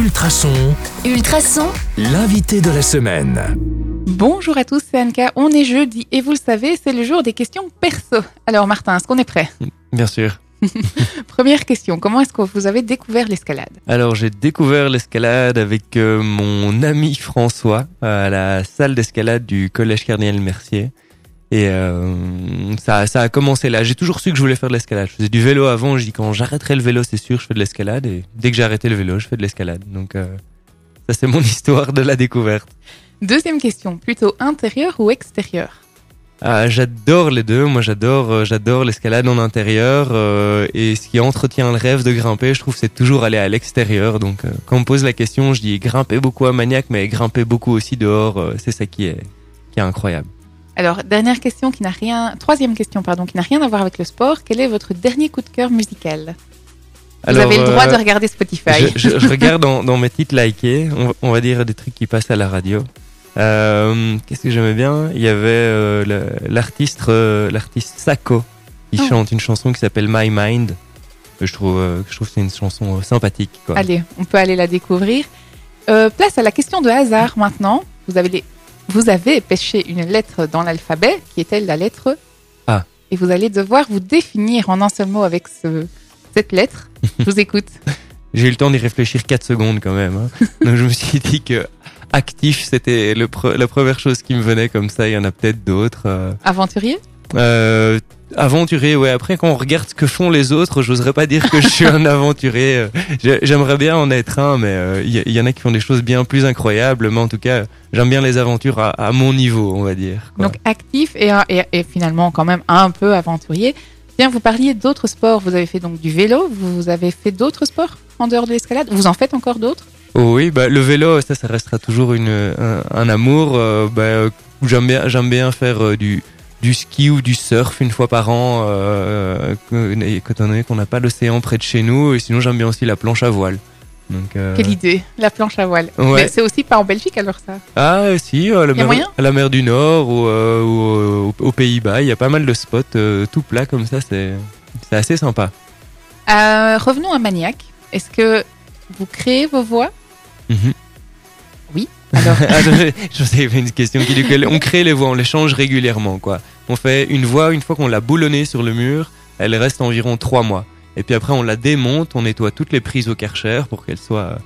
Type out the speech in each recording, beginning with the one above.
Ultrason, Ultrason, l'invité de la semaine. Bonjour à tous, c'est Anka. On est jeudi et vous le savez, c'est le jour des questions perso. Alors Martin, est-ce qu'on est prêt? Bien sûr. Première question, comment est-ce que vous avez découvert l'escalade? Alors j'ai découvert l'escalade avec euh, mon ami François à la salle d'escalade du collège Cardinal Mercier. Et euh, ça, ça a commencé là. J'ai toujours su que je voulais faire de l'escalade. Je faisais du vélo avant. Je dis quand j'arrêterai le vélo, c'est sûr, je fais de l'escalade. Et dès que j'ai arrêté le vélo, je fais de l'escalade. Donc euh, ça c'est mon histoire de la découverte. Deuxième question, plutôt intérieur ou extérieur? Ah, j'adore les deux. Moi, j'adore, euh, j'adore l'escalade en intérieur euh, et ce qui entretient le rêve de grimper, je trouve, c'est toujours aller à l'extérieur. Donc, euh, quand on me pose la question, je dis grimper beaucoup à Maniac, mais grimper beaucoup aussi dehors. c'est ça qui est, qui est incroyable. Alors, dernière question qui n'a rien, troisième question, pardon, qui n'a rien à voir avec le sport. Quel est votre dernier coup de cœur musical? Vous Alors, avez le droit euh, de regarder Spotify. Je, je- je regarde dans, dans mes titres likés, on, on va dire des trucs qui passent à la radio. Euh, Qu'est-ce que j'aimais bien? Il y avait euh, l'artiste, euh, l'artiste Sako qui Oh. chante une chanson qui s'appelle My Mind. Je trouve, euh, que je trouve que c'est une chanson euh, sympathique. Quoi. Allez, on peut aller la découvrir. Euh, place à la question de hasard maintenant. Vous avez, les- vous avez pêché une lettre dans l'alphabet qui était la lettre A. Et vous allez devoir vous définir en un seul mot avec ce, cette lettre. Je vous écoute. J'ai eu le temps d'y réfléchir 4 secondes quand même. hein. Donc je me suis dit que actif, c'était pre- la première chose qui me venait comme ça. Il y en a peut-être d'autres. euh. Aventurier? Euh, aventurier, ouais. Après, quand on regarde ce que font les autres, j'oserais pas dire que je suis un aventurier. Euh, j'ai- J'aimerais bien en être un, mais euh, il y, il y en a qui font des choses bien plus incroyables. Mais en tout cas, j'aime bien les aventures à, à mon niveau, on va dire. quoi. Donc actif et, et, et finalement quand même un peu aventurier. Tiens, vous parliez d'autres sports. Vous avez fait donc du vélo. Vous avez fait d'autres sports en dehors de l'escalade? Vous en faites encore d'autres? Oh oui, bah, le vélo, ça, ça restera toujours une, un, un amour. euh, bah, euh, j'aime bien, j'aime bien faire euh, du, du ski ou du surf une fois par an, euh, étant donné qu'on n'a pas l'océan près de chez nous. Et sinon, j'aime bien aussi la planche à voile. Donc, euh, Quelle idée La planche à voile. Ouais. Mais c'est aussi pas en Belgique alors ça? Ah si, euh, la, mer, à la mer du Nord ou, euh, ou, aux Pays-Bas, il y a pas mal de spots euh, tout plats comme ça, c'est assez sympa. Revenons à Maniac. Est-ce que vous créez vos voix? Mhm. Ah, je, je sais, il y avait une question qui dit que on crée les voix, on les change régulièrement quoi. On fait une voix une fois qu'on l'a boulonnée sur le mur, elle reste environ trois mois. Et puis après on la démonte, on nettoie toutes les prises au Karcher pour qu'elles soient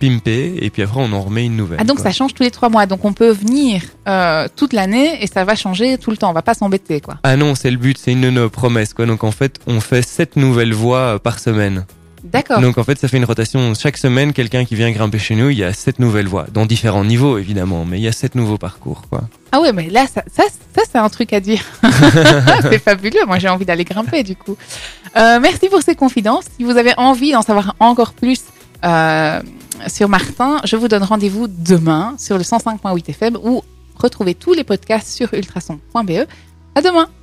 pimpées, et puis après on en remet une nouvelle. ah donc quoi. ça change tous les trois mois. Donc on peut venir euh, toute l'année et ça va changer tout le temps. On va pas s'embêter quoi. Ah non, c'est le but, c'est une de nos promesses quoi. Donc en fait on fait sept nouvelles voix euh, par semaine. D'accord. Donc en fait, ça fait une rotation. Chaque semaine, quelqu'un qui vient grimper chez nous, il y a sept nouvelles voies, dans différents niveaux évidemment, mais il y a sept nouveaux parcours. Quoi. Ah ouais, mais là, ça, ça, ça c'est un truc à dire. c'est fabuleux. Moi, j'ai envie d'aller grimper, du coup. Euh, merci pour ces confidences. Si vous avez envie d'en savoir encore plus euh, sur Martin, je vous donne rendez-vous demain sur le 105.8 FM ou retrouvez tous les podcasts sur ultrason.be. À demain.